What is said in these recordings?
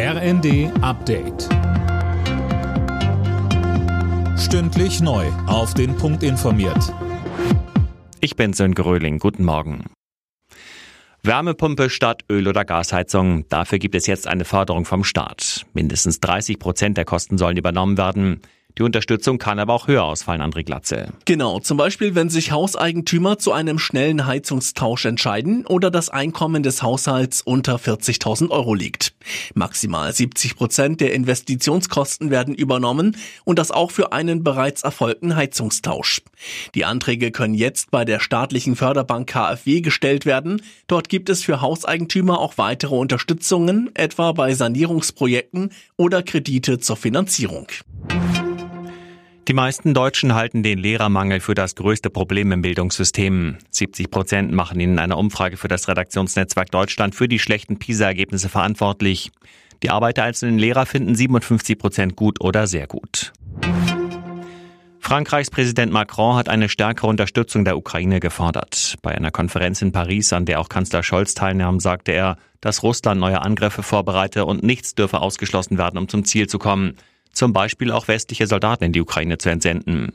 RND Update. Stündlich neu. Auf den Punkt informiert. Ich bin Sönke Röhling. Guten Morgen. Wärmepumpe statt Öl- oder Gasheizung. Dafür gibt es jetzt eine Förderung vom Staat. Mindestens 30 Prozent der Kosten sollen übernommen werden. Die Unterstützung kann aber auch höher ausfallen, André Glatze. Genau, zum Beispiel, wenn sich Hauseigentümer zu einem schnellen Heizungstausch entscheiden oder das Einkommen des Haushalts unter 40.000 Euro liegt. Maximal 70 Prozent der Investitionskosten werden übernommen und das auch für einen bereits erfolgten Heizungstausch. Die Anträge können jetzt bei der staatlichen Förderbank KfW gestellt werden. Dort gibt es für Hauseigentümer auch weitere Unterstützungen, etwa bei Sanierungsprojekten oder Kredite zur Finanzierung. Die meisten Deutschen halten den Lehrermangel für das größte Problem im Bildungssystem. 70 Prozent machen ihn in einer Umfrage für das Redaktionsnetzwerk Deutschland für die schlechten PISA-Ergebnisse verantwortlich. Die Arbeit der einzelnen Lehrer finden 57 Prozent gut oder sehr gut. Frankreichs Präsident Macron hat eine stärkere Unterstützung der Ukraine gefordert. Bei einer Konferenz in Paris, an der auch Kanzler Scholz teilnahm, sagte er, dass Russland neue Angriffe vorbereite und nichts dürfe ausgeschlossen werden, um zum Ziel zu kommen zum Beispiel auch westliche Soldaten in die Ukraine zu entsenden.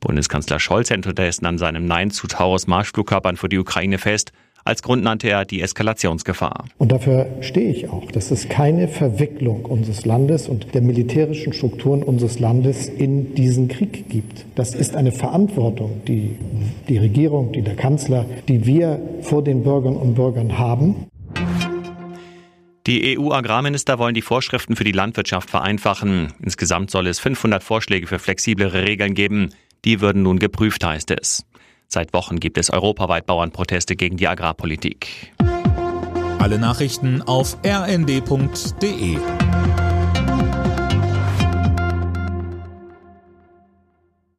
Bundeskanzler Scholz hält unterdessen an seinem Nein zu Taurus Marschflugkörpern für die Ukraine fest. Als Grund nannte er die Eskalationsgefahr. Und dafür stehe ich auch, dass es keine Verwicklung unseres Landes und der militärischen Strukturen unseres Landes in diesen Krieg gibt. Das ist eine Verantwortung, die die Regierung, die der Kanzler, die wir vor den Bürgerinnen und Bürgern haben. Die EU-Agrarminister wollen die Vorschriften für die Landwirtschaft vereinfachen. Insgesamt soll es 500 Vorschläge für flexiblere Regeln geben. Die würden nun geprüft, heißt es. Seit Wochen gibt es europaweit Bauernproteste gegen die Agrarpolitik. Alle Nachrichten auf rnd.de